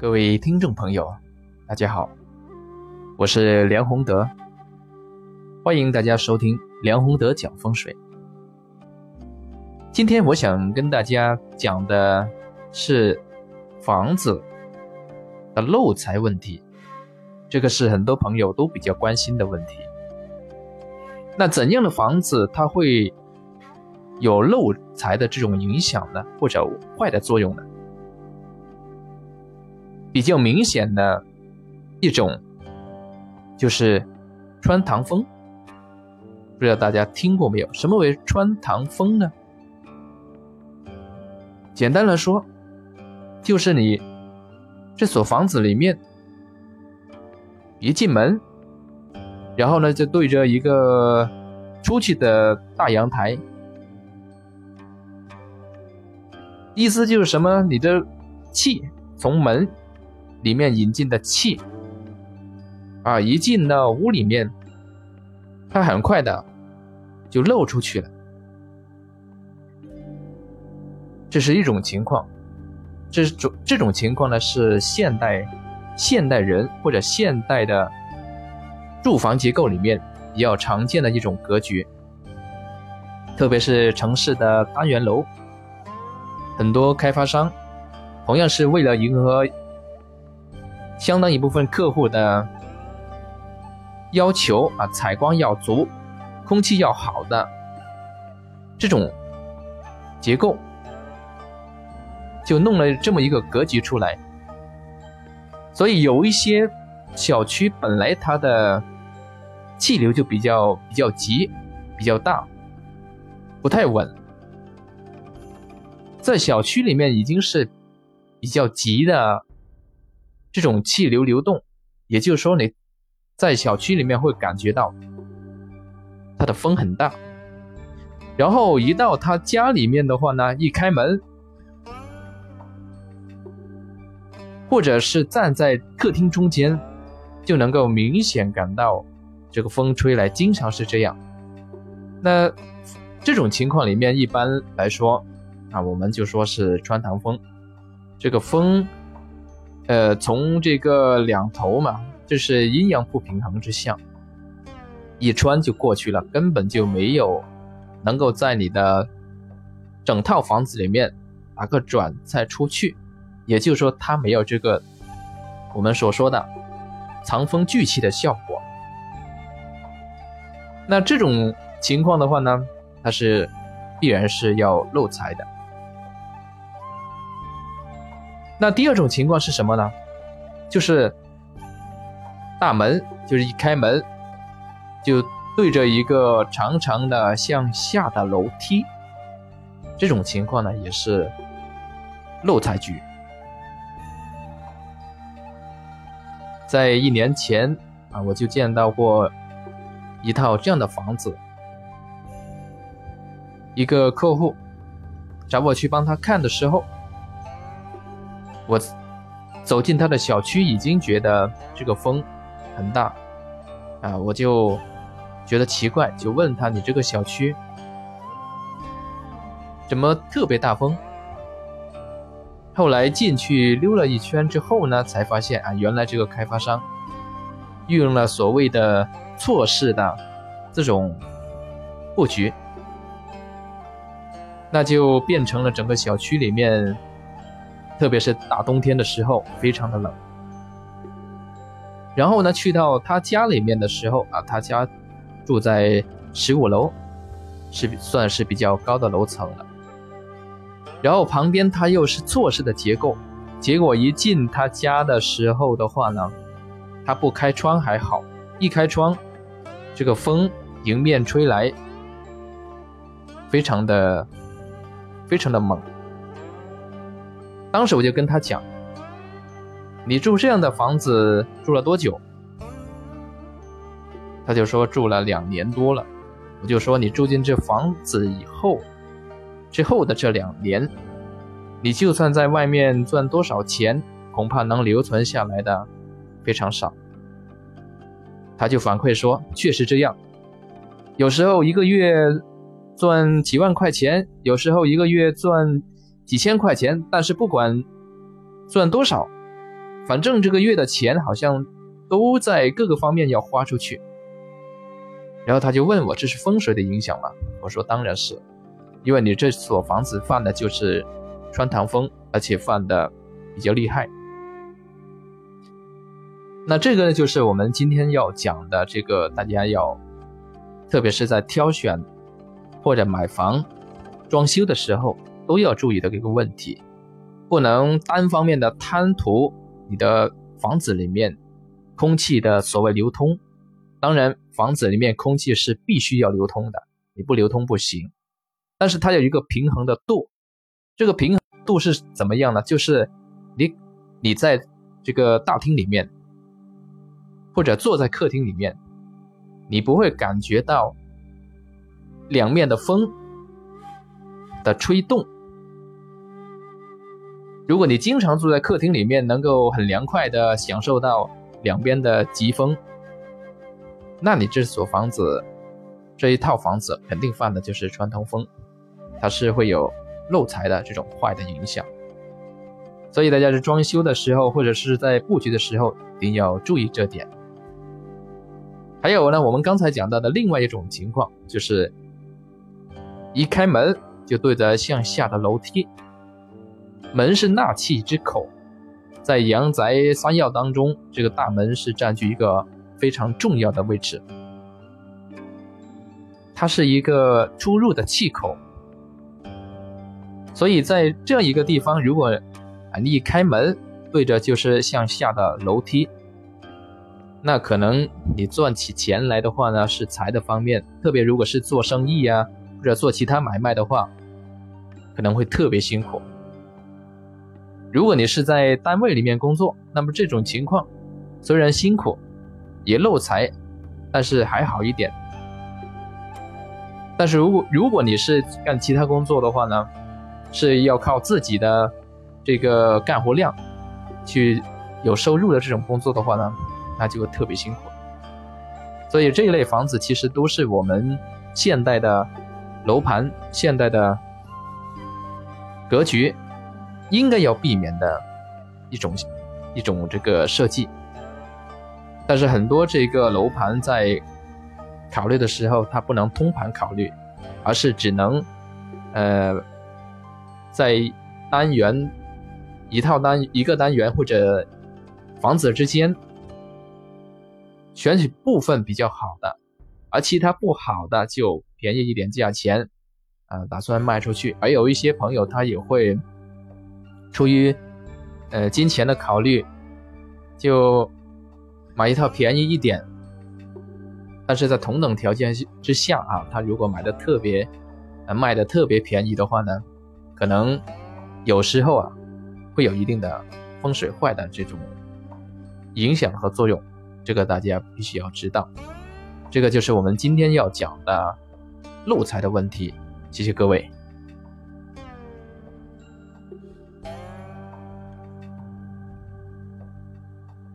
各位听众朋友，大家好，我是梁宏德，欢迎大家收听梁宏德讲风水。今天我想跟大家讲的是房子的漏财问题，这个是很多朋友都比较关心的问题。那怎样的房子它会有漏财的这种影响呢？或者坏的作用呢？比较明显的一种就是穿堂风，不知道大家听过没有？什么为穿堂风呢？简单来说，就是你这所房子里面一进门，然后呢就对着一个出去的大阳台，意思就是什么？你的气从门。里面引进的气啊，一进到屋里面，它很快的就漏出去了。这是一种情况，这种这种情况呢是现代现代人或者现代的住房结构里面比较常见的一种格局，特别是城市的单元楼，很多开发商同样是为了迎合。相当一部分客户的要求啊，采光要足，空气要好的这种结构，就弄了这么一个格局出来。所以有一些小区本来它的气流就比较比较急、比较大，不太稳，在小区里面已经是比较急的。这种气流流动，也就是说你在小区里面会感觉到它的风很大，然后一到他家里面的话呢，一开门，或者是站在客厅中间，就能够明显感到这个风吹来，经常是这样。那这种情况里面，一般来说啊，我们就说是穿堂风，这个风。呃，从这个两头嘛，这是阴阳不平衡之象，一穿就过去了，根本就没有能够在你的整套房子里面打个转再出去，也就是说，它没有这个我们所说的藏风聚气的效果。那这种情况的话呢，它是必然是要漏财的。那第二种情况是什么呢？就是大门，就是一开门就对着一个长长的向下的楼梯，这种情况呢也是漏财局。在一年前啊，我就见到过一套这样的房子，一个客户找我去帮他看的时候。我走进他的小区，已经觉得这个风很大啊，我就觉得奇怪，就问他：“你这个小区怎么特别大风？”后来进去溜了一圈之后呢，才发现啊，原来这个开发商运用了所谓的错式的这种布局，那就变成了整个小区里面。特别是大冬天的时候，非常的冷。然后呢，去到他家里面的时候啊，他家住在十五楼，是算是比较高的楼层了。然后旁边他又是错式的结构，结果一进他家的时候的话呢，他不开窗还好，一开窗，这个风迎面吹来，非常的非常的猛。当时我就跟他讲：“你住这样的房子住了多久？”他就说住了两年多了。我就说你住进这房子以后，之后的这两年，你就算在外面赚多少钱，恐怕能留存下来的非常少。他就反馈说：“确实这样，有时候一个月赚几万块钱，有时候一个月赚……”几千块钱，但是不管赚多少，反正这个月的钱好像都在各个方面要花出去。然后他就问我：“这是风水的影响吗？”我说：“当然是，因为你这所房子犯的就是穿堂风，而且犯的比较厉害。”那这个呢，就是我们今天要讲的这个，大家要，特别是在挑选或者买房、装修的时候都要注意的一个问题，不能单方面的贪图你的房子里面空气的所谓流通。当然，房子里面空气是必须要流通的，你不流通不行。但是它有一个平衡的度，这个平衡度是怎么样呢？就是你你在这个大厅里面。或者坐在客厅里面，你不会感觉到两面的风的吹动。如果你经常住在客厅里面，能够很凉快的享受到两边的疾风，那你这所房子这一套房子肯定犯的就是穿堂风，它是会有漏财的这种坏的影响。所以大家在装修的时候，或者是在布局的时候，一定要注意这点。还有呢，我们刚才讲到的另外一种情况，就是一开门就对着向下的楼梯。门是纳气之口，在阳宅三要当中，这个大门是占据一个非常重要的位置。它是一个出入的气口，所以在这样一个地方，如果你一开门对着就是向下的楼梯。那可能你赚起钱来的话呢，是财的方面，特别如果是做生意啊，或者做其他买卖的话，可能会特别辛苦。如果你是在单位里面工作，那么这种情况虽然辛苦，也漏财，但是还好一点。但是如果如果你是干其他工作的话呢，是要靠自己的这个干活量去有收入的这种工作的话呢？那就特别辛苦，所以这一类房子其实都是我们现代的楼盘、现代的格局应该要避免的一种一种这个设计。但是很多这个楼盘在考虑的时候，它不能通盘考虑，而是只能呃在单元一套单一个单元或者房子之间。选取部分比较好的，而其他不好的就便宜一点价钱，啊，打算卖出去。而有一些朋友他也会出于呃金钱的考虑，就买一套便宜一点，但是在同等条件之下啊，他如果买的特别卖的特别便宜的话呢，可能有时候啊会有一定的风水坏的这种影响和作用。这个大家必须要知道，这个就是我们今天要讲的漏财的问题。谢谢各位。